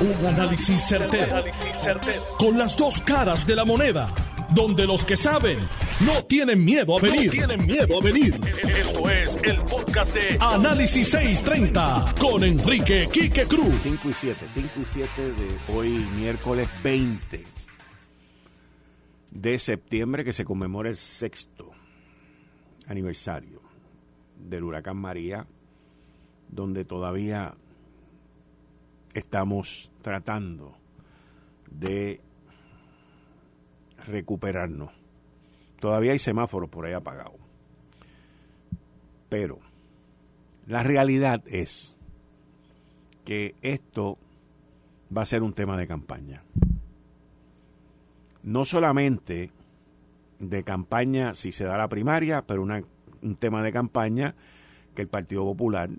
Un análisis certero, Con las dos caras de la moneda. Donde los que saben no tienen miedo a venir. tienen miedo a venir. Esto es el podcast de Análisis 630 con Enrique Quique Cruz. 5 y 7, 5 y 7 de hoy, miércoles 20 de septiembre, que se conmemora el sexto aniversario del huracán María, donde todavía estamos tratando de recuperarnos. Todavía hay semáforos por ahí apagados. Pero la realidad es que esto va a ser un tema de campaña. No solamente de campaña si se da la primaria, pero un tema de campaña que el Partido Popular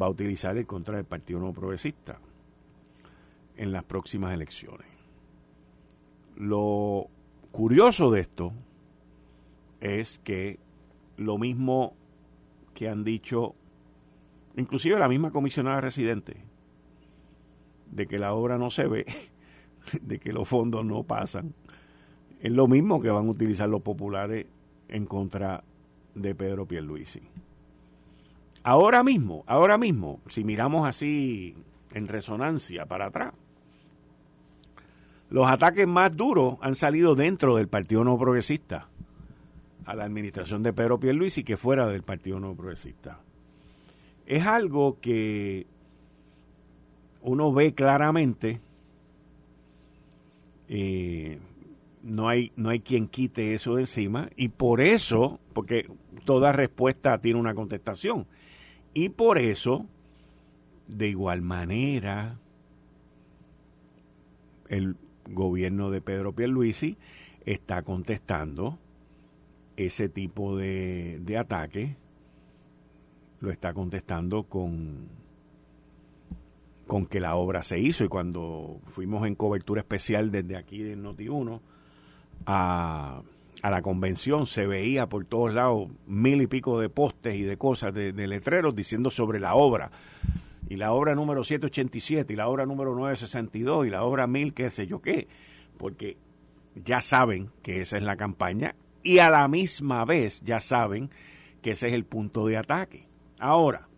va a utilizar en contra del Partido No Progresista en las próximas elecciones. Lo curioso de esto es que lo mismo que han dicho, inclusive la misma comisionada residente, de que la obra no se ve, de que los fondos no pasan, es lo mismo que van a utilizar los populares en contra de Pedro Pierluisi. Ahora mismo, ahora mismo, si miramos así en resonancia para atrás, los ataques más duros han salido dentro del Partido No Progresista a la administración de Pedro Pierluisi que fuera del Partido No Progresista. Es algo que uno ve claramente, eh, no, hay, no hay quien quite eso de encima, y por eso, porque toda respuesta tiene una contestación, y por eso, de igual manera, el gobierno de Pedro Pierluisi está contestando ese tipo de, de ataque, lo está contestando con, con que la obra se hizo y cuando fuimos en cobertura especial desde aquí de Noti1 a a la convención se veía por todos lados mil y pico de postes y de cosas, de, letreros diciendo sobre la obra. Y la obra número 787 y la obra número 962 y la obra 1000 qué sé yo qué. Porque ya saben que esa es la campaña y a la misma vez ya saben que ese es el punto de ataque. Ahora,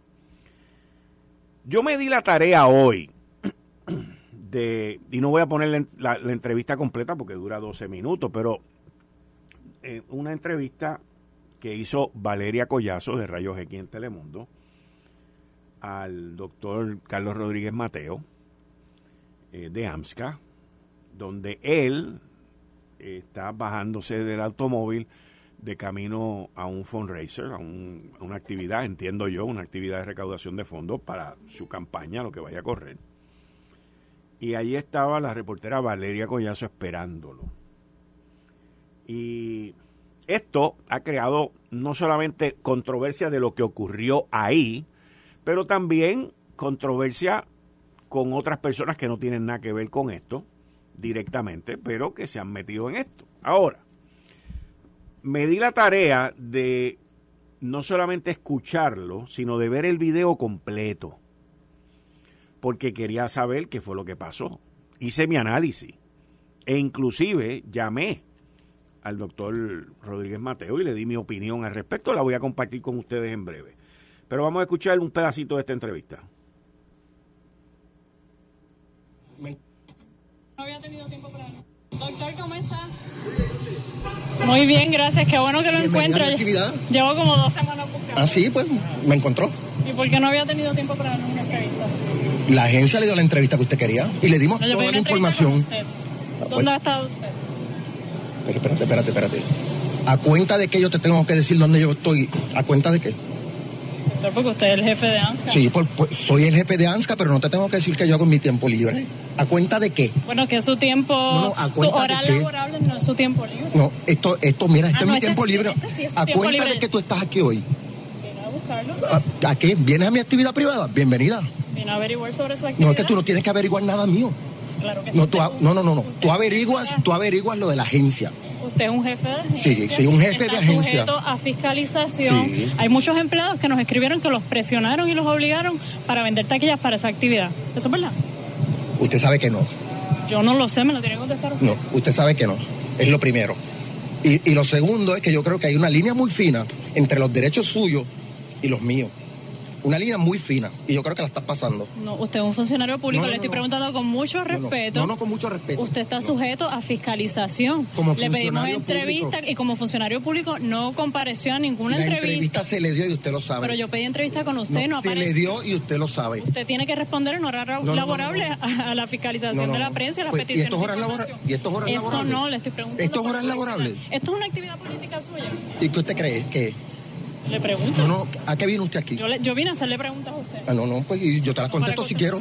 yo me di la tarea hoy de, y no voy a poner la, entrevista completa porque dura 12 minutos, pero eh, una entrevista que hizo Valeria Collazo de Rayos X en Telemundo al doctor Carlos Rodríguez Mateo eh, de AMSCA, donde él está bajándose del automóvil de camino a un fundraiser, a, a, una actividad, entiendo yo, una actividad de recaudación de fondos para su campaña, lo que vaya a correr. Y allí estaba la reportera Valeria Collazo esperándolo. Y esto ha creado no solamente controversia de lo que ocurrió ahí, pero también controversia con otras personas que no tienen nada que ver con esto directamente, pero que se han metido en esto. Ahora, me di la tarea de no solamente escucharlo, sino de ver el video completo, porque quería saber qué fue lo que pasó. Hice mi análisis e inclusive llamé al doctor Rodríguez Mateo y le di mi opinión al respecto. La voy a compartir con ustedes en breve. Pero vamos a escuchar un pedacito de esta entrevista. No había tenido tiempo para... Doctor, ¿cómo está? Muy bien, gracias. Qué bueno que lo encuentro. Llevo como dos semanas buscando. Ah, sí, pues me encontró. ¿Y por qué no había tenido tiempo para darle una entrevista? La agencia le dio la entrevista que usted quería y le dimos toda la información. ¿Dónde ha estado usted? Pero espérate, espérate, espérate. ¿A cuenta de qué yo te tengo que decir dónde yo estoy? ¿A cuenta de qué? Porque usted es el jefe de ANSCA. Sí, soy el jefe de ANSCA, pero no te tengo que decir que yo hago mi tiempo libre. ¿A cuenta de qué? Bueno, que es su tiempo, no, a su hora laborable no es su tiempo libre. No, esto, esto mira, este ah, es mi este tiempo libre. Este ¿A cuenta de que tú estás aquí hoy? Viene a buscarlo. ¿A, qué? ¿Vienes a mi actividad privada? Bienvenida. Viene a averiguar sobre su actividad. No, es que tú no tienes que averiguar nada mío. Claro que no, sí. no, no, no, no. Tú averiguas, tú averiguas lo de la agencia. Usted es un jefe de agencia. Sí, sí, un jefe de agencia. sujeto a fiscalización. Hay muchos empleados que nos escribieron que los presionaron y los obligaron para vender taquillas para esa actividad. ¿Eso es verdad? Usted sabe que no. Yo no lo sé, me lo tiene que contestar. No, usted sabe que no. Es lo primero. Y, y lo segundo es que yo creo que hay una línea muy fina entre los derechos suyos y los míos una línea muy fina y yo creo que la estás pasando. No, usted es un funcionario público, le estoy preguntando con mucho respeto. No, no, con mucho respeto. Usted está sujeto a fiscalización. Como le pedimos entrevista y como funcionario público no compareció a ninguna la entrevista. entrevista se le dio y usted lo sabe. Pero yo pedí entrevista con usted, no, no Se le dio y usted lo sabe. Usted tiene que responder en horas laborables a, la fiscalización de la prensa y las peticiones. ¿Y estos horas, laborables? ¿Y estos horas Esto no, le estoy preguntando. ¿Estos horas laborables? Esto es una actividad política suya. ¿Y qué usted cree? que le pregunto. No, no, ¿a qué viene usted aquí? Yo, yo vine a hacerle preguntas a usted. Ah, no, no, pues yo te las contesto si quiero.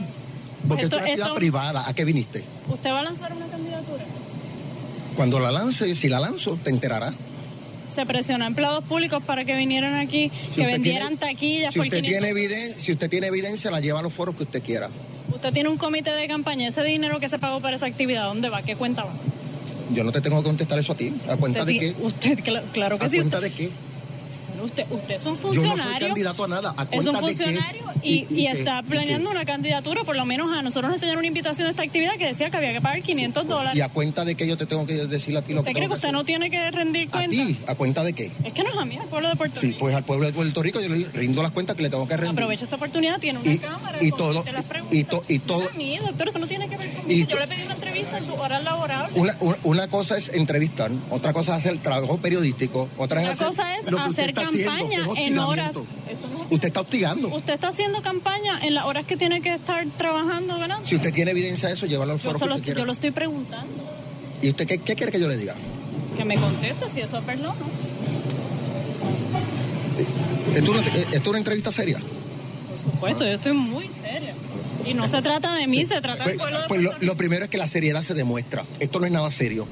Porque esto, es una actividad privada. ¿A qué viniste? ¿Usted va a lanzar una candidatura? Cuando la lance, si la lanzo, te enterará. Se presionó a empleados públicos para que vinieran aquí, que vendieran taquillas. Si usted, tiene evidencia, si usted tiene evidencia, la lleva a los foros que usted quiera. Usted tiene un comité de campaña. Ese dinero que se pagó para esa actividad, ¿dónde va? ¿Qué cuenta va? Yo no te tengo que contestar eso a ti. ¿A cuenta de qué? Usted, claro, que ¿A sí. ¿A cuenta de qué? Usted, usted es un funcionario. Yo no soy candidato a nada. es un funcionario y, está planeando una candidatura, por lo menos a nosotros nos enseñaron una invitación a esta actividad que decía que había que pagar 500 dólares. ¿Y a cuenta de qué yo te tengo que decir a ti lo ¿Usted cree que usted no tiene que rendir cuenta? ¿A ti? ¿A cuenta de qué? Es que no es a mí, al pueblo de Puerto Rico. Sí, pues al pueblo de Puerto Rico yo le rindo las cuentas que le tengo que rendir. Aprovecho esta oportunidad, tiene una cámara. Y todo. Y, to, y todo. No mí, doctor, eso no tiene que ver conmigo. yo le pedí una entrevista en su hora laboral. Una, una, cosa es entrevistar, otra cosa es hacer trabajo periodístico, otra, es hacer. cosa es hacer campaña en horas. Usted está hostigando. Usted está haciendo campaña en las horas que tiene que estar trabajando, ¿verdad? Si usted tiene evidencia de eso, llévalo al foro. Yo, yo lo estoy preguntando. ¿Y usted qué, quiere que yo le diga? Que me conteste si eso es no. ¿Esto es una entrevista seria? Por supuesto, yo estoy muy seria. Y no se trata de mí, se trata del pues, pueblo Pues lo, primero es que la seriedad se demuestra. Esto no es nada serio.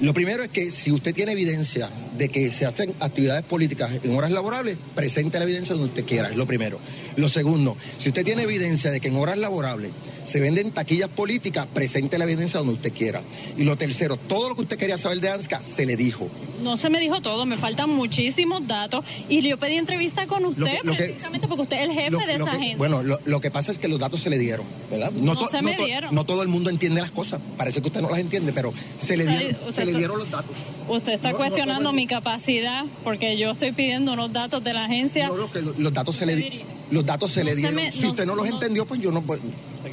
Lo primero es que si usted tiene evidencia de que se hacen actividades políticas en horas laborables, presente la evidencia donde usted quiera, es lo primero. Lo segundo, si usted tiene evidencia de que en horas laborables se venden taquillas políticas, presente la evidencia donde usted quiera. Y lo tercero, todo lo que usted quería saber de ANSCA se le dijo. No se me dijo todo, me faltan muchísimos datos y yo pedí entrevista con usted precisamente porque usted es el jefe de esa gente. Bueno, lo, que pasa es que los datos se le dieron, ¿verdad? No, se me dieron. No todo el mundo entiende las cosas, parece que usted no las entiende, pero se le dieron, se le dieron los datos. Usted está cuestionando mi capacidad porque yo estoy pidiendo unos datos de la agencia. No, que los, datos se le dieron. Los datos se le dieron. si usted no los entendió, pues yo no puedo,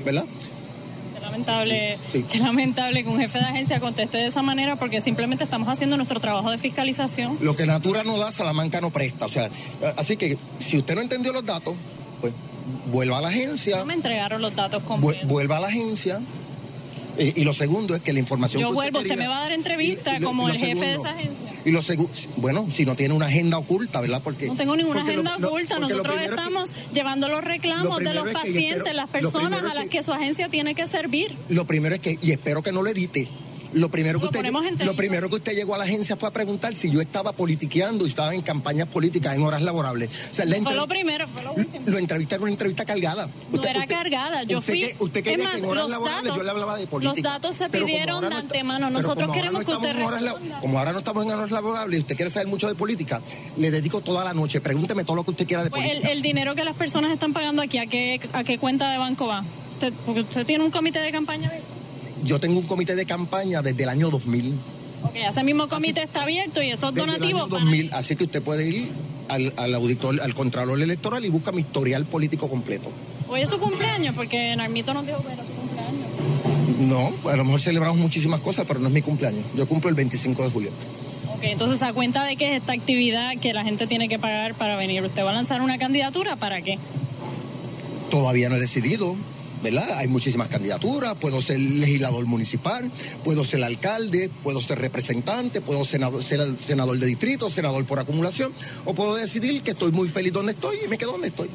¿verdad? Qué lamentable, qué lamentable que un jefe de agencia conteste de esa manera porque simplemente estamos haciendo nuestro trabajo de fiscalización. Lo que Natura no da, Salamanca no presta. O sea, así que si usted no entendió los datos, pues vuelva a la agencia. No me entregaron los datos completos. Vuelva a la agencia eh, y lo segundo es que la información. Yo vuelvo, usted, me va a dar entrevista como el jefe de esa agencia. Y lo segundo, bueno, si no tiene una agenda oculta, ¿verdad? Porque. No tengo ninguna agenda oculta. Nosotros estamos llevando los reclamos de los pacientes, las personas a las que su agencia tiene que servir. Lo primero es que, y espero que no lo edite, lo primero, que usted, lo primero que usted llegó a la agencia fue a preguntar si yo estaba politiqueando y estaba en campañas políticas en horas laborables. fue lo primero, fue lo último. Lo entrevisté en una entrevista cargada. No era cargada, yo fui... usted quería que en horas laborables yo le hablaba de política. Los datos se pidieron de antemano, nosotros queremos que usted... como ahora no estamos en horas laborables y usted quiere saber mucho de política, le dedico toda la noche, pregúnteme todo lo que usted quiera de pues política. El, dinero que las personas están pagando aquí, ¿a qué, a qué cuenta de banco va? Usted, porque usted tiene un comité de campaña abierto. Yo tengo un comité de campaña desde el año 2000. Ok, ese mismo comité está abierto y estos donativos. El año 2000, así que usted puede ir al, al, auditor, al contralor electoral y busca mi historial político completo. Hoy es su cumpleaños, porque Narmito nos dijo que era su cumpleaños. No, a lo mejor celebramos muchísimas cosas, pero no es mi cumpleaños. Yo cumplo el 25 de julio. Ok, entonces, ¿a cuenta de qué es esta actividad que la gente tiene que pagar para venir? ¿Usted va a lanzar una candidatura para qué? Todavía no he decidido. ¿Verdad? Hay muchísimas candidaturas, puedo ser legislador municipal, puedo ser alcalde, puedo ser representante, puedo ser senador de distrito, senador por acumulación, o puedo decidir que estoy muy feliz donde estoy y me quedo donde estoy.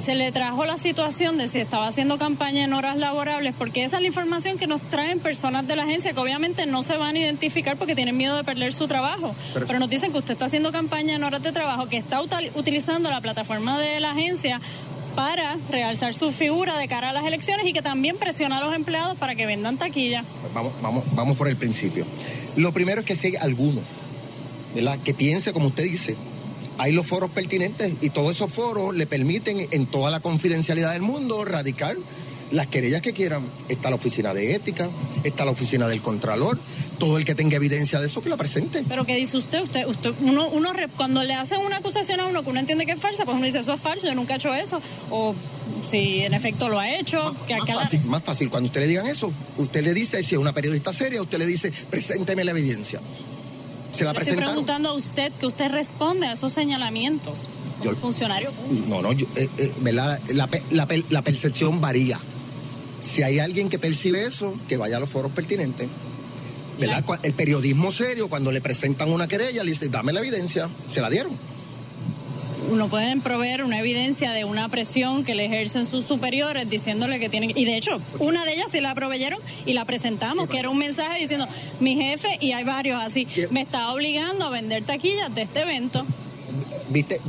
se le trajo la situación de si estaba haciendo campaña en horas laborables, porque esa es la información que nos traen personas de la agencia que obviamente no se van a identificar porque tienen miedo de perder su trabajo. Pero, Pero nos dicen que usted está haciendo campaña en horas de trabajo, que está utilizando la plataforma de la agencia para realzar su figura de cara a las elecciones y que también presiona a los empleados para que vendan taquilla. Vamos, vamos, vamos por el principio. Lo primero es que si hay alguno, ¿verdad? Que piense como usted dice. Hay los foros pertinentes y todos esos foros le permiten en toda la confidencialidad del mundo radicar las querellas que quieran. Está la oficina de ética, está la oficina del contralor, todo el que tenga evidencia de eso que la presente. Pero ¿qué dice usted? Usted, usted uno, uno cuando le hacen una acusación a uno que uno entiende que es falsa, pues uno dice, eso es falso, yo nunca he hecho eso. O si en efecto lo ha hecho. Más, que más, fácil, más fácil, cuando usted le digan eso, usted le dice, si es una periodista seria, usted le dice, presénteme la evidencia. Se la le estoy preguntando a usted que usted responde a esos señalamientos como funcionario. No, no, yo, eh, eh, la, la, la, percepción varía. Si hay alguien que percibe eso, que vaya a los foros pertinentes. ¿verdad? El periodismo serio, cuando le presentan una querella, le dice, dame la evidencia, se la dieron. No pueden proveer una evidencia de una presión que le ejercen sus superiores diciéndole que tienen y de hecho una de ellas sí la proveyeron y la presentamos que era un mensaje diciendo mi jefe y hay varios así me está obligando a vender taquillas de este evento viste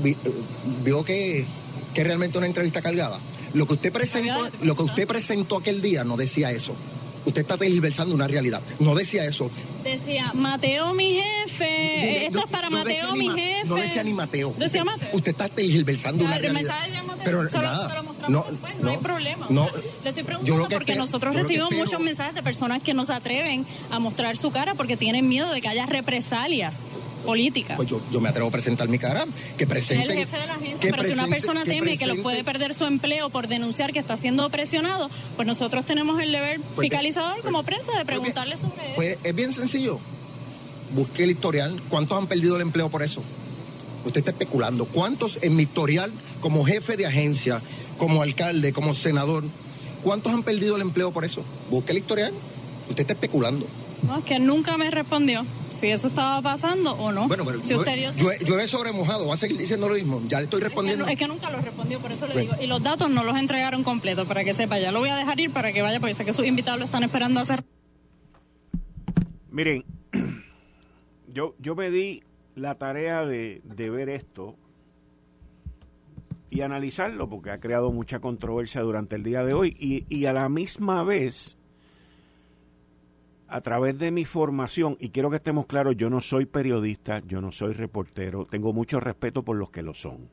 vio que que realmente una entrevista cargada lo que usted presentó lo que usted presentó aquel día no decía eso usted está tergiversando una realidad. No decía eso. Decía, Mateo, mi jefe. Esto es para Mateo, mi jefe. No decía ni Mateo. Decía Mateo. Usted está tergiversando una realidad. Pero nada, no, no, hay problema. No, Le estoy preguntando porque nosotros recibimos muchos mensajes de personas que no se atreven a mostrar su cara porque tienen miedo de que haya represalias políticas. Pues yo, yo me atrevo a presentar mi cara, que presenten... El jefe de la agencia, pero si una persona teme que lo puede perder su empleo por denunciar que está siendo presionado, pues nosotros tenemos el deber pues fiscalizador como pues prensa de preguntarle sobre eso. Pues es bien sencillo. Busque el historial. ¿Cuántos han perdido el empleo por eso? Usted está especulando. ¿Cuántos en mi historial como jefe de agencia, como alcalde, como senador, cuántos han perdido el empleo por eso? Busque el historial. Usted está especulando. No, es que nunca me respondió si eso estaba pasando o no. Bueno, pero yo, yo, he sobremojado, va a seguir diciendo lo mismo. Ya le estoy respondiendo. Es que, nunca lo respondió, por eso le digo. Y los datos no los entregaron completos, para que sepa. Ya lo voy a dejar ir para que vaya, porque sé que sus invitados lo están esperando a hacer. Miren, yo, yo me di la tarea de, ver esto y analizarlo, porque ha creado mucha controversia durante el día de hoy. Y, y a la misma vez a través de mi formación, y quiero que estemos claros, yo no soy periodista, yo no soy reportero, tengo mucho respeto por los que lo son.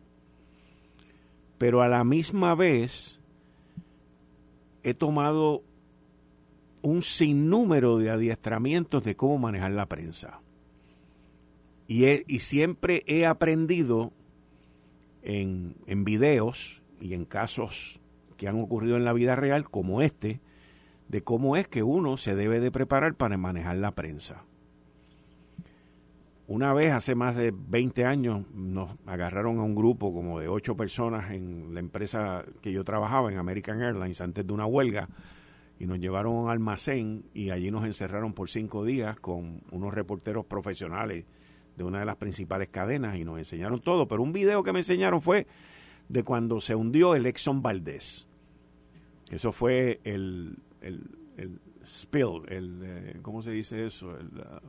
Pero a la misma vez he tomado un sinnúmero de adiestramientos de cómo manejar la prensa. Y, siempre he aprendido en, en videos y en casos que han ocurrido en la vida real, como este, de cómo es que uno se debe de preparar para manejar la prensa. Una vez, hace más de 20 años, nos agarraron a un grupo como de ocho personas en la empresa que yo trabajaba, en American Airlines, antes de una huelga, y nos llevaron a un almacén y allí nos encerraron por cinco días con unos reporteros profesionales de una de las principales cadenas y nos enseñaron todo. Pero un video que me enseñaron fue de cuando se hundió el Exxon Valdez. Eso fue el el, el spill, el, eh, ¿cómo se dice eso? Ah,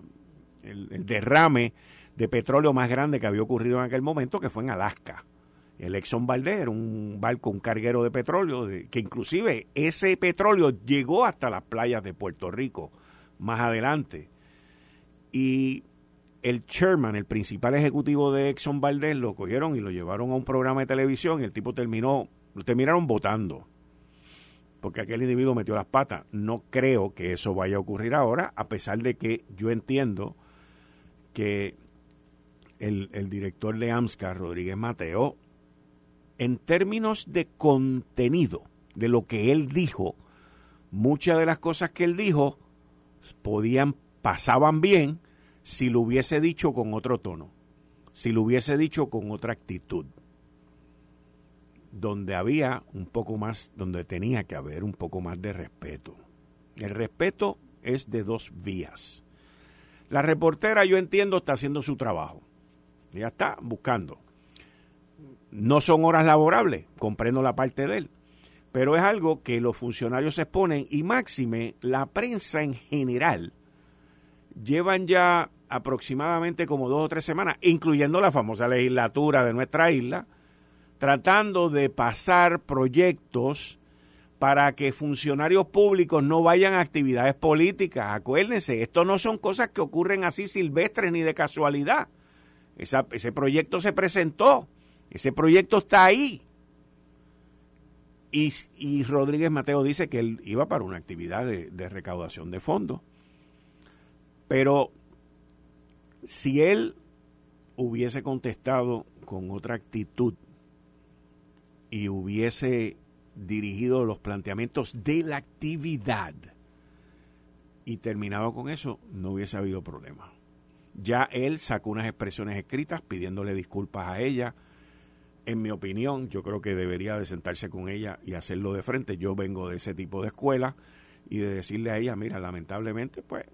el, el, derrame de petróleo más grande que había ocurrido en aquel momento, que fue en Alaska. El Exxon Valdez era un barco, un carguero de petróleo, que inclusive ese petróleo llegó hasta las playas de Puerto Rico más adelante. Y el chairman, el principal ejecutivo de Exxon Valdez, lo cogieron y lo llevaron a un programa de televisión y el tipo terminó, lo terminaron votando porque aquel individuo metió las patas. No creo que eso vaya a ocurrir ahora, a pesar de que yo entiendo que el, director de AMSCA, Rodríguez Mateo, en términos de contenido, de lo que él dijo, muchas de las cosas que él dijo podían, pasaban bien si lo hubiese dicho con otro tono, si lo hubiese dicho con otra actitud donde había un poco más, donde tenía que haber un poco más de respeto. El respeto es de dos vías. La reportera, yo entiendo, está haciendo su trabajo. Ya está buscando. No son horas laborables, comprendo la parte de él. Pero es algo que los funcionarios se exponen y máxime la prensa en general llevan ya aproximadamente como dos o tres semanas, incluyendo la famosa legislatura de nuestra isla, tratando de pasar proyectos para que funcionarios públicos no vayan a actividades políticas. Acuérdense, esto no son cosas que ocurren así silvestres ni de casualidad. ese proyecto se presentó, ese proyecto está ahí. Y, Rodríguez Mateo dice que él iba para una actividad de, de recaudación de fondos. Pero si él hubiese contestado con otra actitud y hubiese dirigido los planteamientos de la actividad y terminado con eso, no hubiese habido problema. Ya él sacó unas expresiones escritas pidiéndole disculpas a ella. En mi opinión, yo creo que debería de sentarse con ella y hacerlo de frente. Yo vengo de ese tipo de escuela y de decirle a ella, mira, lamentablemente, pues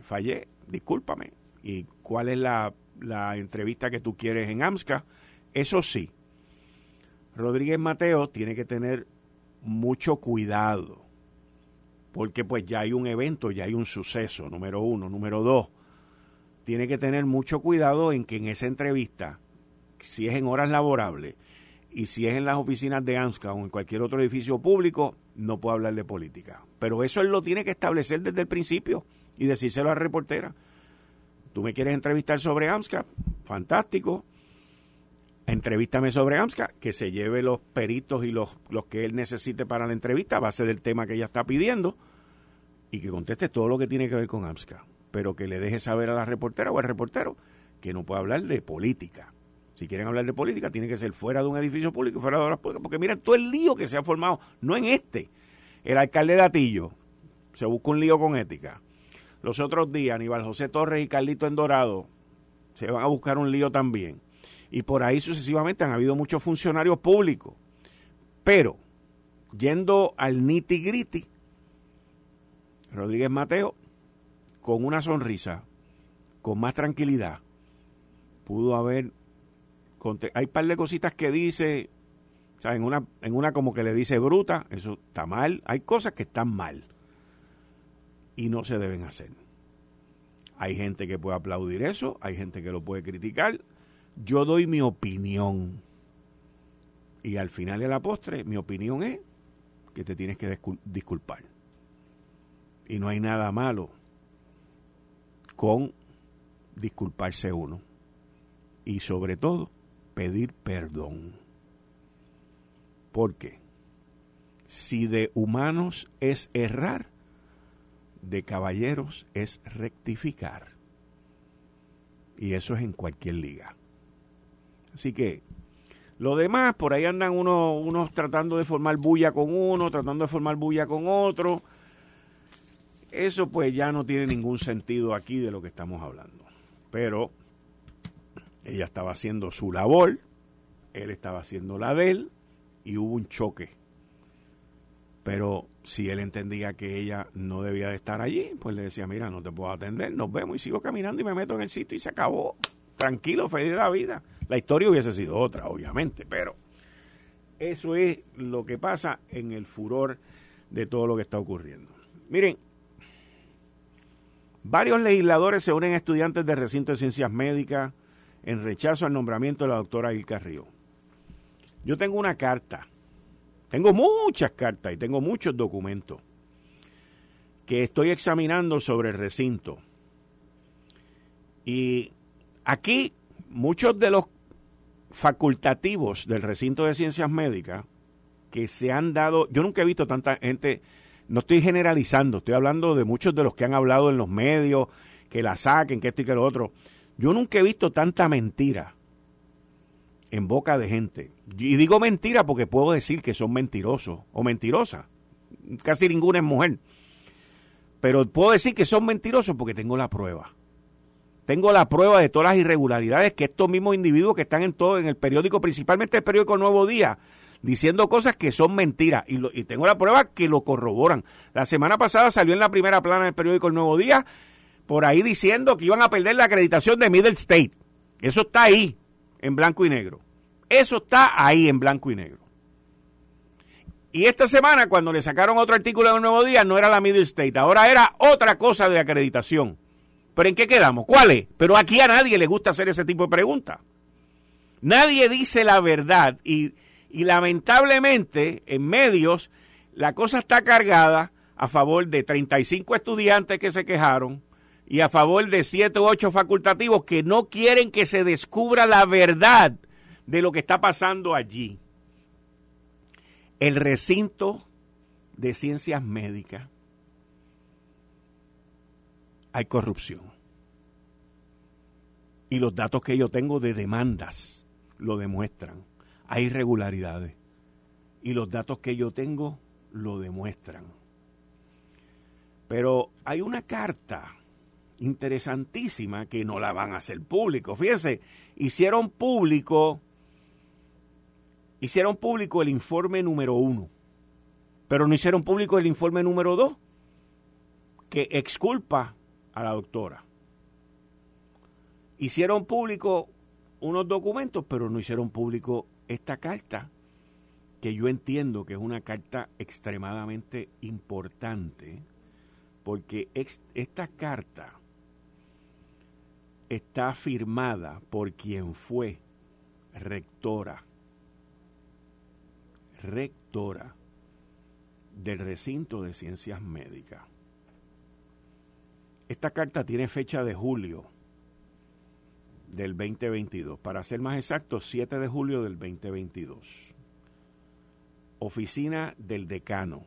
fallé, discúlpame. ¿Y cuál es la, la entrevista que tú quieres en AMSCA? Eso sí, Rodríguez Mateo tiene que tener mucho cuidado, porque pues ya hay un evento, ya hay un suceso, número uno. Número dos, tiene que tener mucho cuidado en que en esa entrevista, si es en horas laborables y si es en las oficinas de AMSCA o en cualquier otro edificio público, no puede hablar de política. Pero eso él lo tiene que establecer desde el principio y decírselo a la reportera. Tú me quieres entrevistar sobre AMSCA, fantástico entrevístame sobre AMSCA, que se lleve los peritos y los, los que él necesite para la entrevista a base del tema que ella está pidiendo y que conteste todo lo que tiene que ver con AMSCA, pero que le deje saber a la reportera o al reportero que no puede hablar de política. Si quieren hablar de política, tiene que ser fuera de un edificio público, fuera de horas públicas, porque miren todo el lío que se ha formado, no en este. El alcalde de Atillo se busca un lío con ética. Los otros días, Aníbal José Torres y Carlito Endorado se van a buscar un lío también y por ahí sucesivamente han habido muchos funcionarios públicos. Pero, yendo al nitty gritty, Rodríguez Mateo, con una sonrisa, con más tranquilidad, pudo haber. Hay un par de cositas que dice, o sea, en una, en una como que le dice bruta, eso está mal. Hay cosas que están mal y no se deben hacer. Hay gente que puede aplaudir eso, hay gente que lo puede criticar, yo doy mi opinión. Y al final de la postre, mi opinión es que te tienes que disculpar. Y no hay nada malo con disculparse uno. Y sobre todo, pedir perdón. Porque si de humanos es errar, de caballeros es rectificar. Y eso es en cualquier liga. Así que lo demás, por ahí andan unos, unos tratando de formar bulla con uno, tratando de formar bulla con otro. Eso pues ya no tiene ningún sentido aquí de lo que estamos hablando. Pero ella estaba haciendo su labor, él estaba haciendo la de él y hubo un choque. Pero si él entendía que ella no debía de estar allí, pues le decía, mira, no te puedo atender, nos vemos y sigo caminando y me meto en el sitio y se acabó. Tranquilo, feliz de la vida. La historia hubiese sido otra, obviamente, pero eso es lo que pasa en el furor de todo lo que está ocurriendo. Miren, varios legisladores se unen a estudiantes de recinto de ciencias médicas en rechazo al nombramiento de la doctora Ilka Río. Yo tengo una carta, tengo muchas cartas y tengo muchos documentos que estoy examinando sobre el recinto. Y aquí muchos de los facultativos del recinto de ciencias médicas que se han dado, yo nunca he visto tanta gente, no estoy generalizando, estoy hablando de muchos de los que han hablado en los medios, que la saquen, que esto y que lo otro. Yo nunca he visto tanta mentira en boca de gente. Y digo mentira porque puedo decir que son mentirosos o mentirosas. Casi ninguna es mujer. Pero puedo decir que son mentirosos porque tengo la prueba. Tengo la prueba de todas las irregularidades que estos mismos individuos que están en todo, en el periódico, principalmente el periódico Nuevo Día, diciendo cosas que son mentiras. Y, y tengo la prueba que lo corroboran. La semana pasada salió en la primera plana del periódico El Nuevo Día, por ahí diciendo que iban a perder la acreditación de Middle State. Eso está ahí, en blanco y negro. Eso está ahí en blanco y negro. Y esta semana, cuando le sacaron otro artículo el Nuevo Día, no era la Middle State, ahora era otra cosa de acreditación. ¿Pero en qué quedamos? ¿Cuál es? Pero aquí a nadie le gusta hacer ese tipo de preguntas. Nadie dice la verdad y, lamentablemente en medios la cosa está cargada a favor de 35 estudiantes que se quejaron y a favor de 7 u 8 facultativos que no quieren que se descubra la verdad de lo que está pasando allí. el recinto de ciencias médicas hay corrupción. Y los datos que yo tengo de demandas lo demuestran. Hay irregularidades. Y los datos que yo tengo lo demuestran. Pero hay una carta interesantísima que no la van a hacer público. Fíjense, hicieron público, hicieron público el informe número uno, pero no hicieron público el informe número dos, que exculpa a la doctora. Hicieron público unos documentos, pero no hicieron público esta carta, que yo entiendo que es una carta extremadamente importante, porque esta carta está firmada por quien fue rectora, rectora del recinto de ciencias médicas. Esta carta tiene fecha de julio del 2022, para ser más exacto, 7 de julio del 2022. Oficina del decano,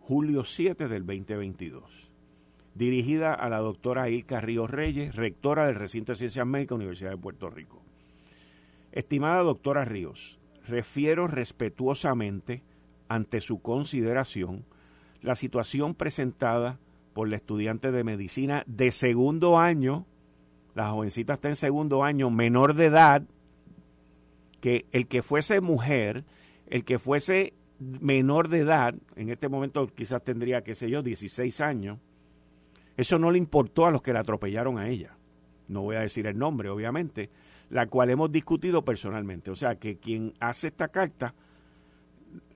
julio 7 del 2022 dirigida a la doctora Ilka Ríos Reyes, rectora del Recinto de Ciencias Médicas, Universidad de Puerto Rico. Estimada doctora Ríos, refiero respetuosamente ante su consideración la situación presentada por la estudiante de medicina de segundo año, la jovencita está en segundo año, menor de edad, que el que fuese mujer, el que fuese menor de edad, en este momento quizás tendría, qué sé yo, 16 años, eso no le importó a los que la atropellaron a ella. No voy a decir el nombre, obviamente, la cual hemos discutido personalmente. O sea, que quien hace esta carta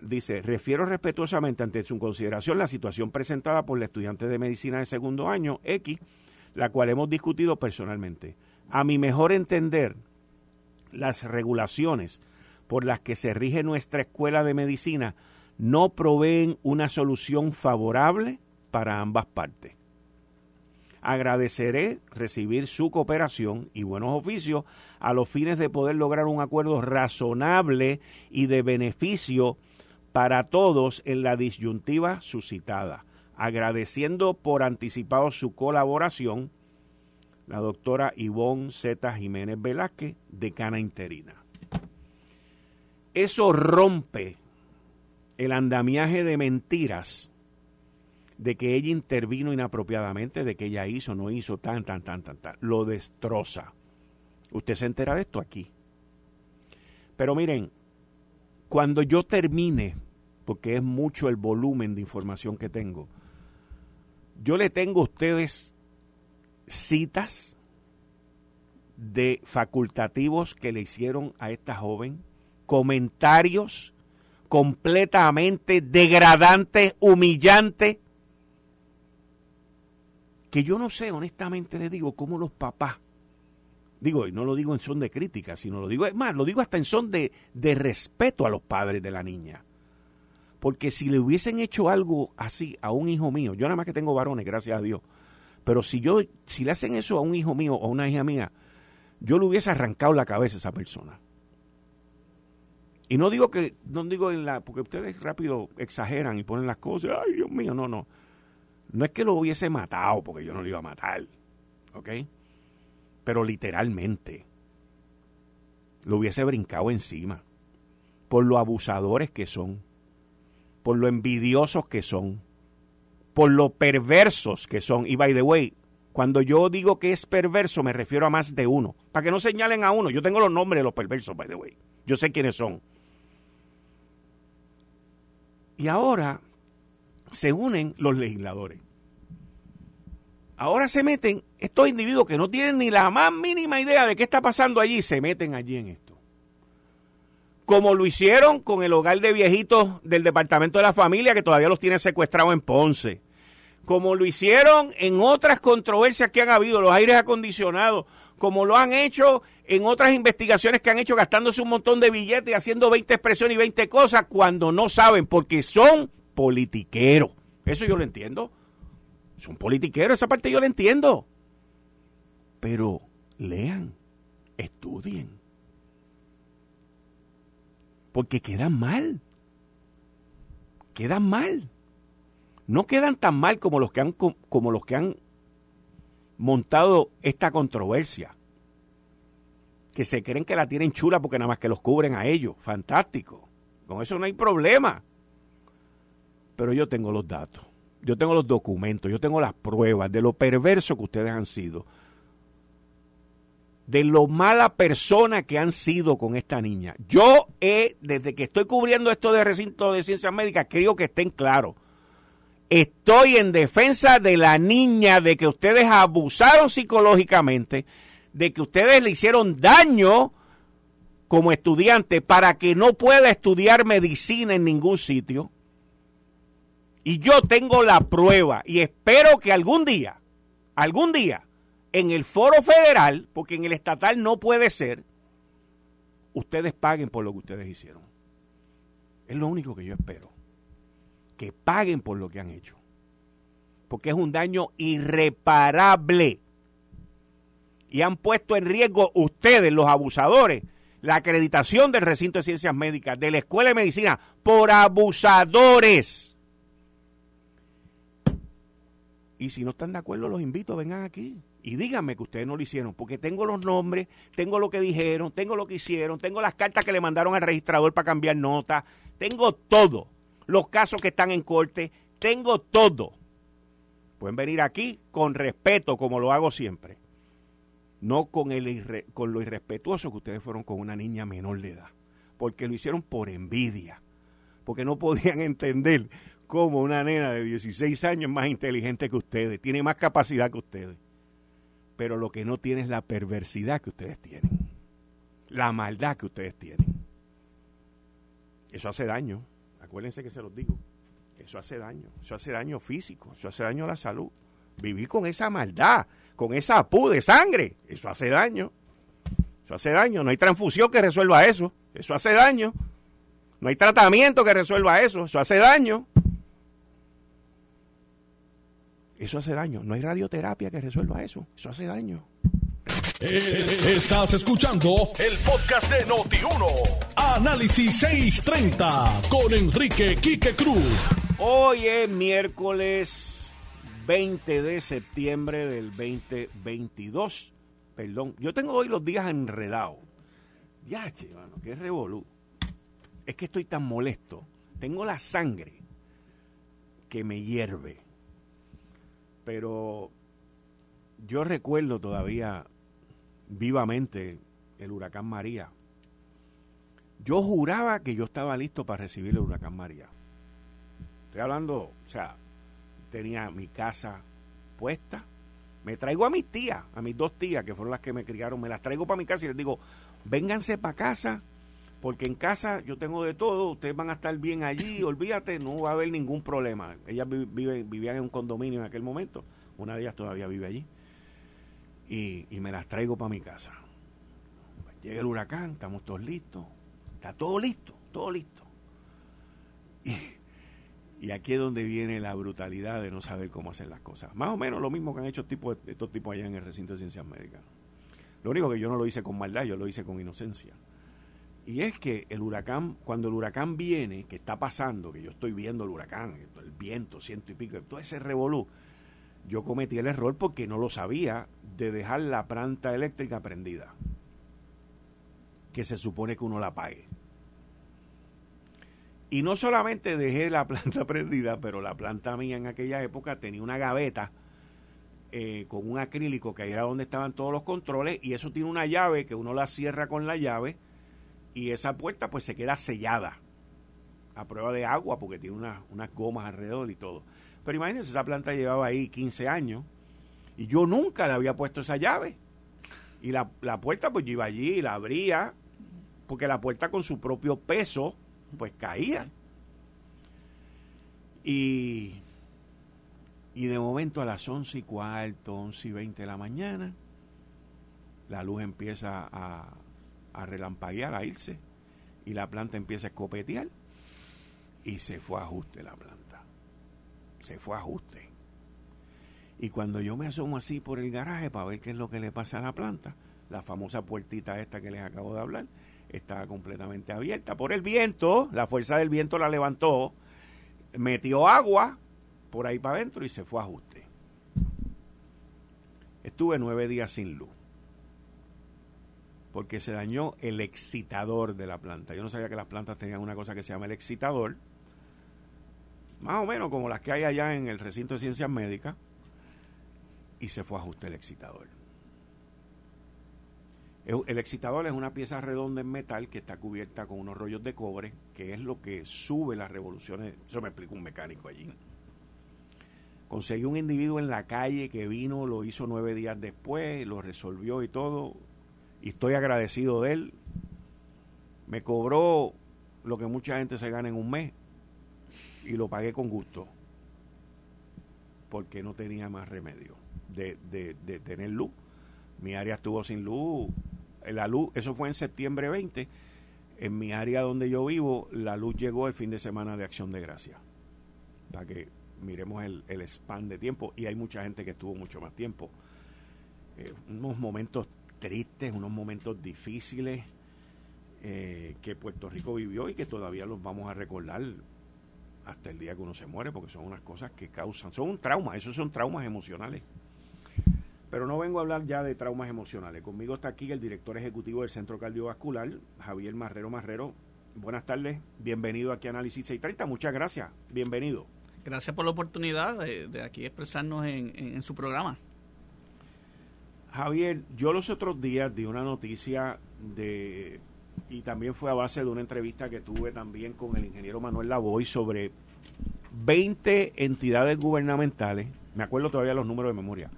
dice, refiero respetuosamente ante su consideración la situación presentada por la estudiante de medicina de segundo año, X, la cual hemos discutido personalmente. A mi mejor entender, las regulaciones por las que se rige nuestra escuela de medicina no proveen una solución favorable para ambas partes. Agradeceré recibir su cooperación y buenos oficios a los fines de poder lograr un acuerdo razonable y de beneficio para todos en la disyuntiva suscitada. Agradeciendo por anticipado su colaboración, la doctora Ivonne Z. Jiménez Velázquez, decana interina. Eso rompe el andamiaje de mentiras de que ella intervino inapropiadamente, de que ella hizo, no hizo, tan, tan, tan, tan, tan. Lo destroza. Usted se entera de esto aquí. Pero miren, cuando yo termine, porque es mucho el volumen de información que tengo, yo le tengo a ustedes citas de facultativos que le hicieron a esta joven, comentarios completamente degradantes, humillantes, que yo no sé, honestamente le digo, cómo los papás, digo, y no lo digo en son de crítica, sino lo digo, es más, lo digo hasta en son de, de respeto a los padres de la niña. Porque si le hubiesen hecho algo así a un hijo mío, yo nada más que tengo varones, gracias a Dios, pero si yo, si le hacen eso a un hijo mío o a una hija mía, yo le hubiese arrancado la cabeza a esa persona. Y no digo que, no digo en la, porque ustedes rápido exageran y ponen las cosas, ay Dios mío, no, no. No es que lo hubiese matado, porque yo no lo iba a matar, ¿ok? Pero literalmente lo hubiese brincado encima por lo abusadores que son, por lo envidiosos que son, por lo perversos que son. Y by the way, cuando yo digo que es perverso, me refiero a más de uno. Para que no señalen a uno. Yo tengo los nombres de los perversos, by the way. Yo sé quiénes son. Y ahora se unen los legisladores. Ahora se meten estos individuos que no tienen ni la más mínima idea de qué está pasando allí, se meten allí en esto. Como lo hicieron con el hogar de viejitos del Departamento de la Familia, que todavía los tiene secuestrados en Ponce. Como lo hicieron en otras controversias que han habido, los aires acondicionados. Como lo han hecho en otras investigaciones que han hecho gastándose un montón de billetes, haciendo 20 expresiones y 20 cosas cuando no saben, porque son politiqueros. Eso yo lo entiendo. Son politiqueros, esa parte yo la entiendo. Pero lean, estudien. Porque quedan mal. quedan mal. No quedan tan mal como los que han, como los que han montado esta controversia. Que se creen que la tienen chula porque nada más que los cubren a ellos. Fantástico. Con eso no hay problema. Pero yo tengo los datos. Yo tengo los documentos. Yo tengo las pruebas de lo perverso que ustedes han sido de lo mala persona que han sido con esta niña. Yo he, desde que estoy cubriendo esto de recinto de ciencias médicas, creo que estén claros. Estoy en defensa de la niña, de que ustedes abusaron psicológicamente, de que ustedes le hicieron daño como estudiante para que no pueda estudiar medicina en ningún sitio. Y yo tengo la prueba y espero que algún día, algún día, en el foro federal, porque en el estatal no puede ser, ustedes paguen por lo que ustedes hicieron. Es lo único que yo espero. Que paguen por lo que han hecho. Porque es un daño irreparable. Y han puesto en riesgo ustedes, los abusadores, la acreditación del recinto de ciencias médicas, de la escuela de medicina, por abusadores. Y si no están de acuerdo, los invito, vengan aquí. Y díganme que ustedes no lo hicieron, porque tengo los nombres, tengo lo que dijeron, tengo lo que hicieron, tengo las cartas que le mandaron al registrador para cambiar nota, tengo todo, los casos que están en corte, tengo todo. Pueden venir aquí con respeto, como lo hago siempre, no con, el con lo irrespetuoso que ustedes fueron con una niña menor de edad, porque lo hicieron por envidia, porque no podían entender cómo una nena de 16 años es más inteligente que ustedes, tiene más capacidad que ustedes pero lo que no tiene es la perversidad que ustedes tienen, la maldad que ustedes tienen. Eso hace daño, acuérdense que se los digo, eso hace daño, eso hace daño físico, eso hace daño a la salud. Vivir con esa maldad, con esa pu de sangre, eso hace daño. Eso hace daño, no hay transfusión que resuelva eso, eso hace daño. No hay tratamiento que resuelva eso, eso hace daño. Eso hace daño. No hay radioterapia que resuelva eso. Eso hace daño. Eh, estás escuchando el podcast de Noti1. Análisis 630 con Enrique Quique Cruz. Hoy es miércoles 20 de septiembre del 2022. Perdón, yo tengo hoy los días enredados. Ya, che, mano, qué revolú. Es que estoy tan molesto. Tengo la sangre que me hierve pero yo recuerdo todavía vivamente el huracán María. Yo juraba que yo estaba listo para recibir el huracán María. Estoy hablando, o sea, tenía mi casa puesta. Me traigo a mis tías, a mis dos tías, que fueron las que me criaron, me las traigo para mi casa y les digo, vénganse para casa, porque en casa yo tengo de todo, ustedes van a estar bien allí, olvídate, no va a haber ningún problema. Ellas vivían en un condominio en aquel momento, una de ellas todavía vive allí, y, me las traigo para mi casa. Llega el huracán, estamos todos listos, está todo listo, todo listo. Y, aquí es donde viene la brutalidad de no saber cómo hacer las cosas. Más o menos lo mismo que han hecho estos tipos allá en el recinto de ciencias médicas. Lo único que yo no lo hice con maldad, yo lo hice con inocencia. Y es que el huracán, cuando el huracán viene, que está pasando, que yo estoy viendo el huracán, el viento, ciento y pico, todo ese revolú, yo cometí el error porque no lo sabía de dejar la planta eléctrica prendida, que se supone que uno la apague. Y no solamente dejé la planta prendida, pero la planta mía en aquella época tenía una gaveta eh, con un acrílico que ahí era donde estaban todos los controles y eso tiene una llave que uno la cierra con la llave y esa puerta pues se queda sellada a prueba de agua porque tiene unas gomas alrededor y todo. Pero imagínense, esa planta llevaba ahí 15 años y yo nunca le había puesto esa llave. Y la, la puerta pues yo iba allí y la abría porque la puerta con su propio peso pues caía. Y, y de momento a las 11 y cuarto, 11 y 20 de la mañana, la luz empieza a, a relampaguear, a irse, y la planta empieza a escopetear, y se fue a ajuste la planta. Se fue a ajuste. Y cuando yo me asomo así por el garaje para ver qué es lo que le pasa a la planta, la famosa puertita esta que les acabo de hablar, estaba completamente abierta por el viento, la fuerza del viento la levantó metió agua por ahí para adentro y se fue a ajuste. Estuve nueve días sin luz porque se dañó el excitador de la planta. Yo no sabía que las plantas tenían una cosa que se llama el excitador, más o menos como las que hay allá en el recinto de ciencias médicas, y se fue a ajuste el excitador. El excitador es una pieza redonda en metal que está cubierta con unos rollos de cobre, que es lo que sube las revoluciones. Eso me explicó un mecánico allí. Conseguí un individuo en la calle que vino, lo hizo nueve días después, lo resolvió y todo y estoy agradecido de él. Me cobró lo que mucha gente se gana en un mes y lo pagué con gusto porque no tenía más remedio de, de, tener luz. Mi área estuvo sin luz. La luz, eso fue en septiembre 20. En mi área donde yo vivo, la luz llegó el fin de semana de Acción de Gracia. Para que miremos el, el span de tiempo. Y hay mucha gente que estuvo mucho más tiempo. Eh, unos momentos tristes, unos momentos difíciles eh, que Puerto Rico vivió y que todavía los vamos a recordar hasta el día que uno se muere, porque son unas cosas que causan, son un trauma, esos son traumas emocionales. Pero no vengo a hablar ya de traumas emocionales. Conmigo está aquí el director ejecutivo del Centro Cardiovascular, Javier Marrero Marrero. Buenas tardes, bienvenido aquí a Análisis 630, muchas gracias, bienvenido. Gracias por la oportunidad de, aquí expresarnos en su programa. Javier, yo los otros días di una noticia de, y también fue a base de una entrevista que tuve también con el ingeniero Manuel Lavoy sobre 20 entidades gubernamentales, me acuerdo todavía los números de memoria,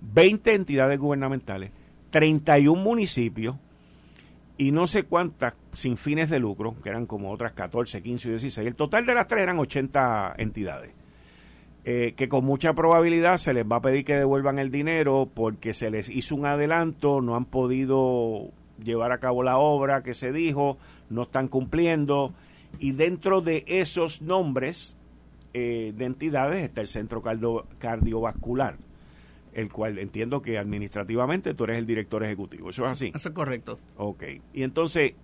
20 entidades gubernamentales, 31 municipios y no sé cuántas sin fines de lucro, que eran como otras 14, 15 y 16. El total de las tres eran 80 entidades. Eh, que con mucha probabilidad se les va a pedir que devuelvan el dinero porque se les hizo un adelanto, no han podido llevar a cabo la obra que se dijo, no están cumpliendo. Y dentro de esos nombres eh, de entidades está el Centro Cardiovascular, el cual entiendo que administrativamente tú eres el director ejecutivo. ¿Eso es así? Eso es correcto. Ok. Y entonces,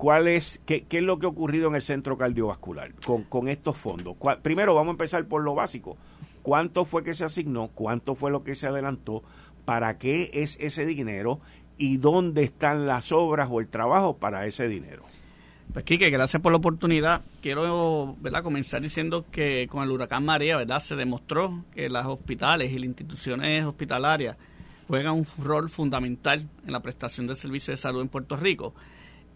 ¿Cuál es, qué, es lo que ha ocurrido en el centro cardiovascular con, con estos fondos? Primero vamos a empezar por lo básico. ¿Cuánto fue que se asignó? ¿Cuánto fue lo que se adelantó? ¿Para qué es ese dinero? ¿Y dónde están las obras o el trabajo para ese dinero? Pues Quique, gracias por la oportunidad. Quiero ¿verdad? comenzar diciendo que con el huracán María ¿verdad? se demostró que las hospitales y las instituciones hospitalarias juegan un rol fundamental en la prestación del servicio de salud en Puerto Rico.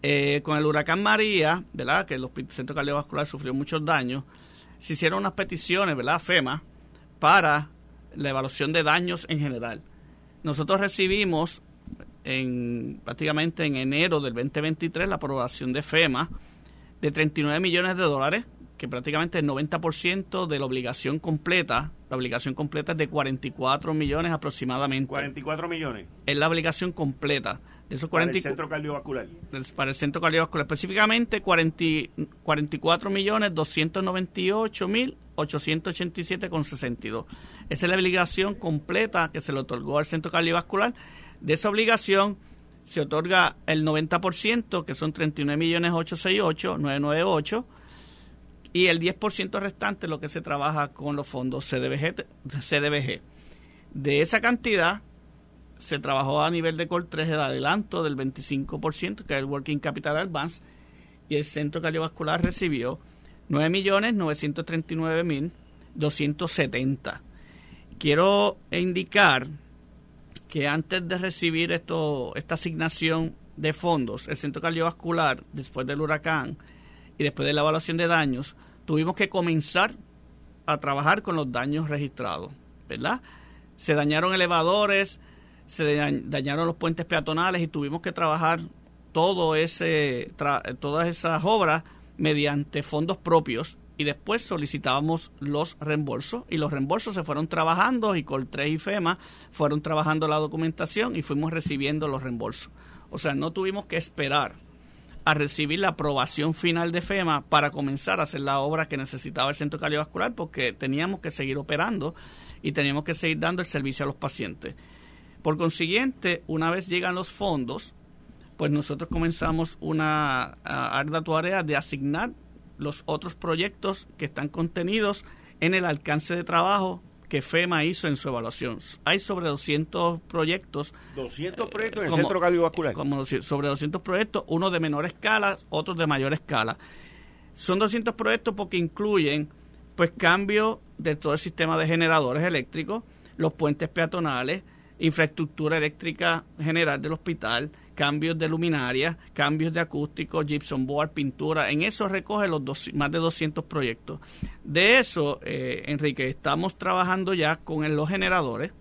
Eh, con el huracán María, ¿verdad? que el Centro Cardiovascular sufrió muchos daños, se hicieron unas peticiones, ¿verdad? FEMA, para la evaluación de daños en general. Nosotros recibimos en, prácticamente en enero del 2023 la aprobación de FEMA de 39 millones de dólares, que prácticamente el 90% de la obligación completa, la obligación completa es de 44 millones aproximadamente. 44 millones. Es la obligación completa para el centro cardiovascular. Para el centro cardiovascular, específicamente 44 millones 298 mil 887 con 62. Esa es la obligación completa que se le otorgó al centro cardiovascular. De esa obligación se otorga el 90%, que son 39 millones 868 998 y el 10% restante lo que se trabaja con los fondos CDBG, CDBG. De esa cantidad, se trabajó a nivel de Col 3 el adelanto del 25%, que es el Working Capital Advance, y el Centro Cardiovascular recibió 9.939.270. Quiero indicar que antes de recibir esto, esta asignación de fondos, el Centro Cardiovascular, después del huracán y después de la evaluación de daños, tuvimos que comenzar a trabajar con los daños registrados, ¿verdad? Se dañaron elevadores, se dañaron los puentes peatonales y tuvimos que trabajar todo ese todas esas obras mediante fondos propios y después solicitábamos los reembolsos y los reembolsos se fueron trabajando y Coltré y FEMA fueron trabajando la documentación y fuimos recibiendo los reembolsos. O sea, no tuvimos que esperar a recibir la aprobación final de FEMA para comenzar a hacer la obra que necesitaba el centro cardiovascular porque teníamos que seguir operando y teníamos que seguir dando el servicio a los pacientes. Por consiguiente, una vez llegan los fondos, pues nosotros comenzamos una ardua tarea de asignar los otros proyectos que están contenidos en el alcance de trabajo que FEMA hizo en su evaluación. Hay sobre 200 proyectos. 200 proyectos en el centro cardiovascular. Como sobre 200 proyectos, unos de menor escala, otros de mayor escala. Son 200 proyectos porque incluyen pues cambio de todo el sistema de generadores eléctricos, los puentes peatonales, infraestructura eléctrica general del hospital, cambios de luminaria, cambios de acústico, gypsum board, pintura. En eso recoge los dos, más de 200 proyectos. De eso, eh, Enrique, estamos trabajando ya con los generadores.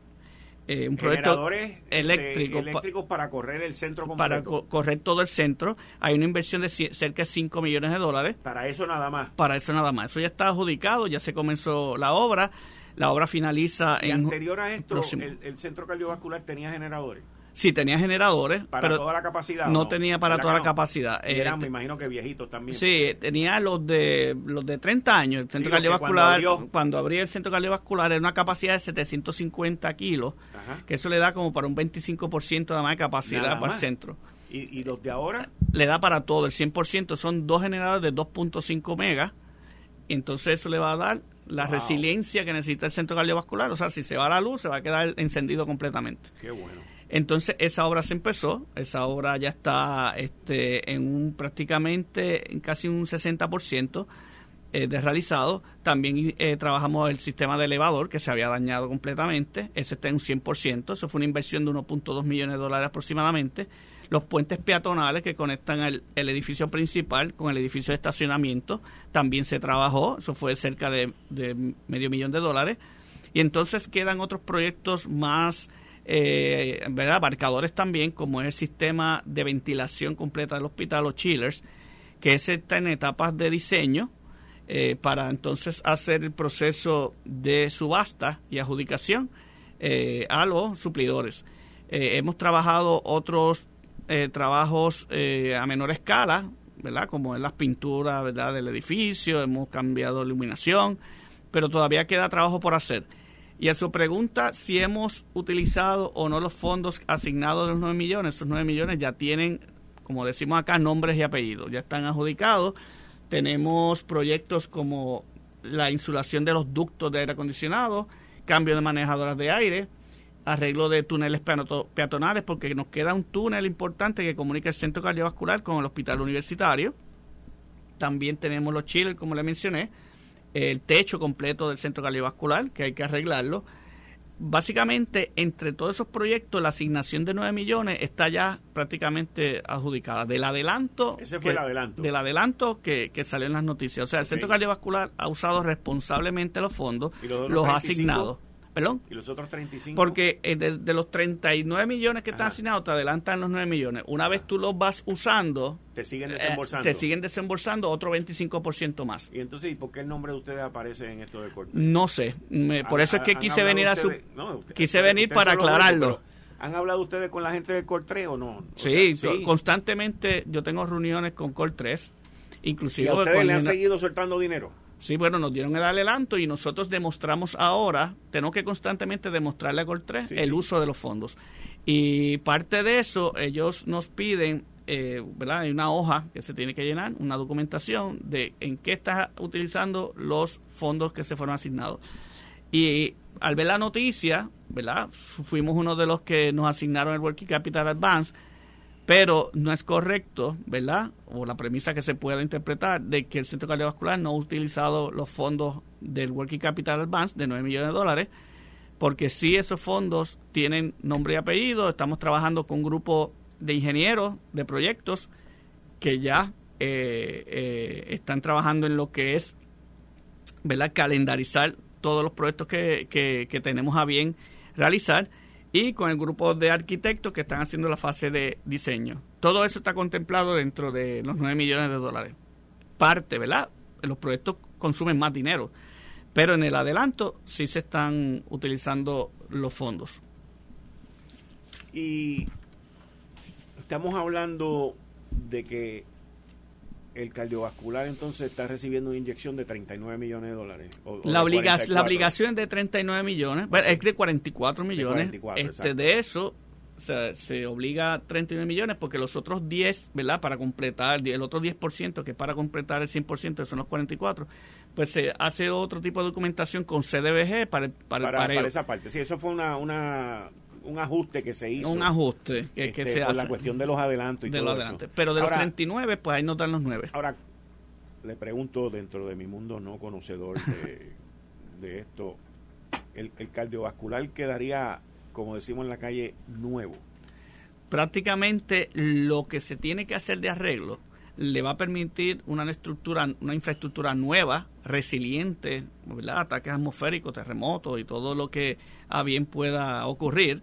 Eh, un proyecto este, eléctrico eléctricos para correr el centro completo. Para correr todo el centro. Hay una inversión de cerca de 5 millones de dólares. Para eso nada más. Para eso nada más. Eso ya está adjudicado, ya se comenzó la obra. La obra finaliza y en. anterior a esto, el, centro cardiovascular tenía generadores. Sí, tenía generadores. ¿Para toda la capacidad? No, tenía para toda la capacidad. eran, me imagino que viejitos también. Sí, tenía los de los de 30 años. El centro cardiovascular, cuando, abría el centro cardiovascular, era una capacidad de 750 kilos, que eso le da como para un 25% de más de capacidad para el centro. ¿Y, ¿Y, los de ahora? Le da para todo, el 100%. Son dos generadores de 2.5 megas. Entonces eso le va a dar la resiliencia que necesita el centro cardiovascular. O sea, si se va la luz, se va a quedar encendido completamente. Qué bueno. Entonces esa obra se empezó, esa obra ya está este, en un prácticamente en casi un 60% eh, de realizado. También eh, trabajamos el sistema de elevador que se había dañado completamente, ese está en un 100%, eso fue una inversión de 1.2 millones de dólares aproximadamente. Los puentes peatonales que conectan el, edificio principal con el edificio de estacionamiento también se trabajó, eso fue cerca de, medio millón de dólares. Y entonces quedan otros proyectos más eh, ¿verdad? abarcadores también, como es el sistema de ventilación completa del hospital, los chillers, que ese está en etapas de diseño eh, para entonces hacer el proceso de subasta y adjudicación eh, a los suplidores. Hemos trabajado otros trabajos a menor escala, ¿verdad? como en las pinturas ¿verdad? del edificio, hemos cambiado iluminación, pero todavía queda trabajo por hacer. Y a su pregunta si hemos utilizado o no los fondos asignados de los 9 millones, esos 9 millones ya tienen, como decimos acá, nombres y apellidos, ya están adjudicados. Tenemos proyectos como la insulación de los ductos de aire acondicionado, cambio de manejadoras de aire, arreglo de túneles peatonales, porque nos queda un túnel importante que comunica el centro cardiovascular con el hospital universitario. También tenemos los chiles, como le mencioné, el techo completo del centro cardiovascular, que hay que arreglarlo. Básicamente, entre todos esos proyectos, la asignación de 9 millones está ya prácticamente adjudicada. Del adelanto. Ese fue el adelanto. Del adelanto que, salió en las noticias. O sea, el centro cardiovascular ha usado responsablemente los fondos, los, ha asignado. ¿Perdón? ¿Y los otros 35? Porque eh, de, los 39 millones que están asignados, te adelantan los 9 millones. Una vez tú los vas usando... Te siguen eh, desembolsando. te siguen desembolsando otro 25% más. ¿Y entonces, ¿y por qué el nombre de ustedes aparece en esto de corte? No sé. por eso es que quise venir a su... quise venir para aclararlo. ¿Han hablado ustedes con la gente de Cortre o no? sí, constantemente yo tengo reuniones con Col 3. Inclusive... ¿Y a ustedes le han seguido soltando dinero? Sí, bueno, nos dieron el adelanto y nosotros demostramos ahora, tenemos que constantemente demostrarle a Col3 el uso de los fondos. Y parte de eso, ellos nos piden, eh, ¿verdad? Hay una hoja que se tiene que llenar, una documentación de en qué está utilizando los fondos que se fueron asignados. Y al ver la noticia, ¿verdad? Fuimos uno de los que nos asignaron el Working Capital Advance pero no es correcto, ¿verdad? O la premisa que se pueda interpretar de que el Centro Cardiovascular no ha utilizado los fondos del Working Capital Advance de 9 millones de dólares, porque sí esos fondos tienen nombre y apellido. Estamos trabajando con un grupo de ingenieros de proyectos que ya eh, eh, están trabajando en lo que es, ¿verdad? Calendarizar todos los proyectos que, que, que tenemos a bien realizar y con el grupo de arquitectos que están haciendo la fase de diseño. Todo eso está contemplado dentro de los 9 millones de dólares. Parte, ¿verdad? Los proyectos consumen más dinero, pero en el adelanto sí se están utilizando los fondos. Y estamos hablando de que el cardiovascular entonces está recibiendo una inyección de 39 millones de dólares. la, obligación, la obligación es de 39 millones, bueno, es de 44 millones. De, este, de eso, se, obliga a 39 millones porque los otros 10, ¿verdad? Para completar, el otro 10%, que es para completar el 100%, son los 44, pues se hace otro tipo de documentación con CDBG para, para, para, esa parte. Sí, eso fue una, una un ajuste que se hizo. Un ajuste que, este, se hace. la cuestión de los adelantos y de todo los Pero de los 39, pues ahí no dan los 9. Ahora, le pregunto dentro de mi mundo no conocedor de, de esto, el, el cardiovascular quedaría, como decimos en la calle, nuevo. Prácticamente lo que se tiene que hacer de arreglo le va a permitir una estructura, una infraestructura nueva, resiliente, ¿verdad? ataques atmosféricos, terremotos y todo lo que a bien pueda ocurrir.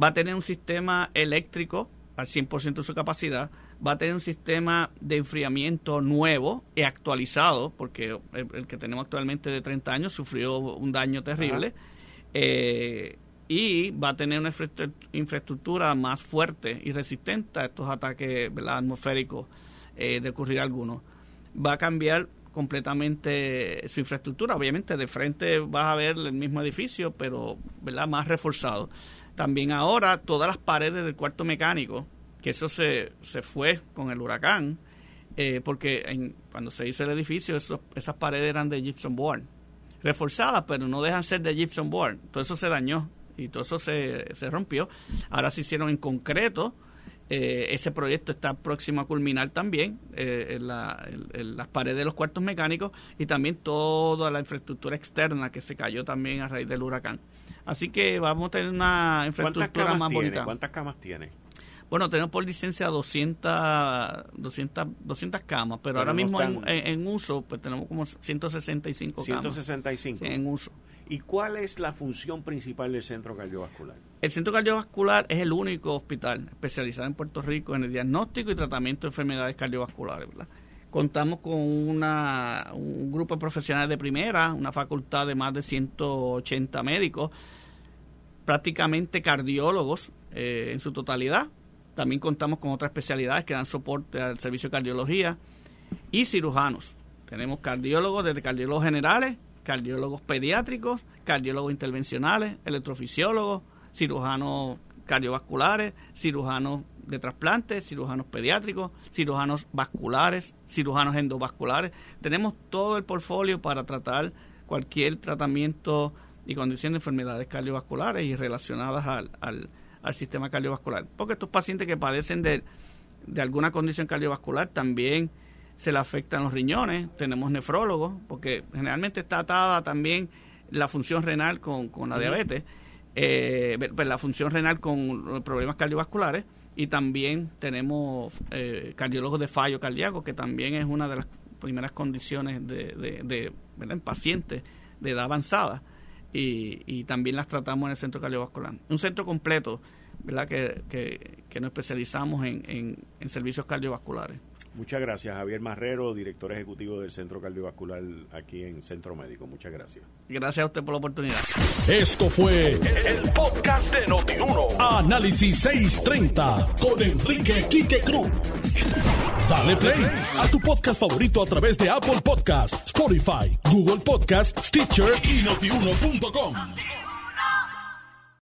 Va a tener un sistema eléctrico al 100% de su capacidad, va a tener un sistema de enfriamiento nuevo y actualizado, porque el, que tenemos actualmente de 30 años sufrió un daño terrible, eh, y va a tener una infraestructura más fuerte y resistente a estos ataques atmosféricos eh, de ocurrir alguno. Va a cambiar completamente su infraestructura. Obviamente de frente vas a ver el mismo edificio, pero ¿verdad? más reforzado. También ahora todas las paredes del cuarto mecánico, que eso se, se fue con el huracán, eh, porque cuando se hizo el edificio esas paredes eran de gypsum board, reforzadas, pero no dejan ser de gypsum board. Todo eso se dañó y todo eso se, se rompió. Ahora se hicieron en concreto eh, ese proyecto está próximo a culminar también eh, en, las paredes de los cuartos mecánicos y también toda la infraestructura externa que se cayó también a raíz del huracán. Así que vamos a tener una infraestructura más bonita. ¿Cuántas camas tiene? Bueno, tenemos por licencia 200, 200, 200 camas, pero, ahora mismo en, uso pues tenemos como 165 camas. 165. en uso. ¿Y cuál es la función principal del centro cardiovascular? El centro cardiovascular es el único hospital especializado en Puerto Rico en el diagnóstico y tratamiento de enfermedades cardiovasculares. Contamos con una, un grupo de profesionales de primera, una facultad de más de 180 médicos, prácticamente cardiólogos eh, en su totalidad. También contamos con otras especialidades que dan soporte al servicio de cardiología y cirujanos. Tenemos cardiólogos desde cardiólogos generales cardiólogos pediátricos, cardiólogos intervencionales, electrofisiólogos, cirujanos cardiovasculares, cirujanos de trasplantes, cirujanos pediátricos, cirujanos vasculares, cirujanos endovasculares. Tenemos todo el portfolio para tratar cualquier tratamiento y condición de enfermedades cardiovasculares y relacionadas al, al, al sistema cardiovascular. Porque estos pacientes que padecen de, de alguna condición cardiovascular también se le afectan los riñones, tenemos nefrólogos, porque generalmente está atada también la función renal con, la diabetes, eh, pues la función renal con problemas cardiovasculares y también tenemos eh, cardiólogos de fallo cardíaco, que también es una de las primeras condiciones de, de, en pacientes de edad avanzada y, y, también las tratamos en el centro cardiovascular. Un centro completo, ¿verdad? Que, que, nos especializamos en, en servicios cardiovasculares. Muchas gracias, Javier Marrero, director ejecutivo del Centro Cardiovascular aquí en Centro Médico. Muchas gracias. Gracias a usted por la oportunidad. Esto fue el, podcast de Notiuno. Análisis 630 con Enrique Quique Cruz. Dale play a tu podcast favorito a través de Apple Podcasts, Spotify, Google Podcasts, Stitcher y notiuno.com.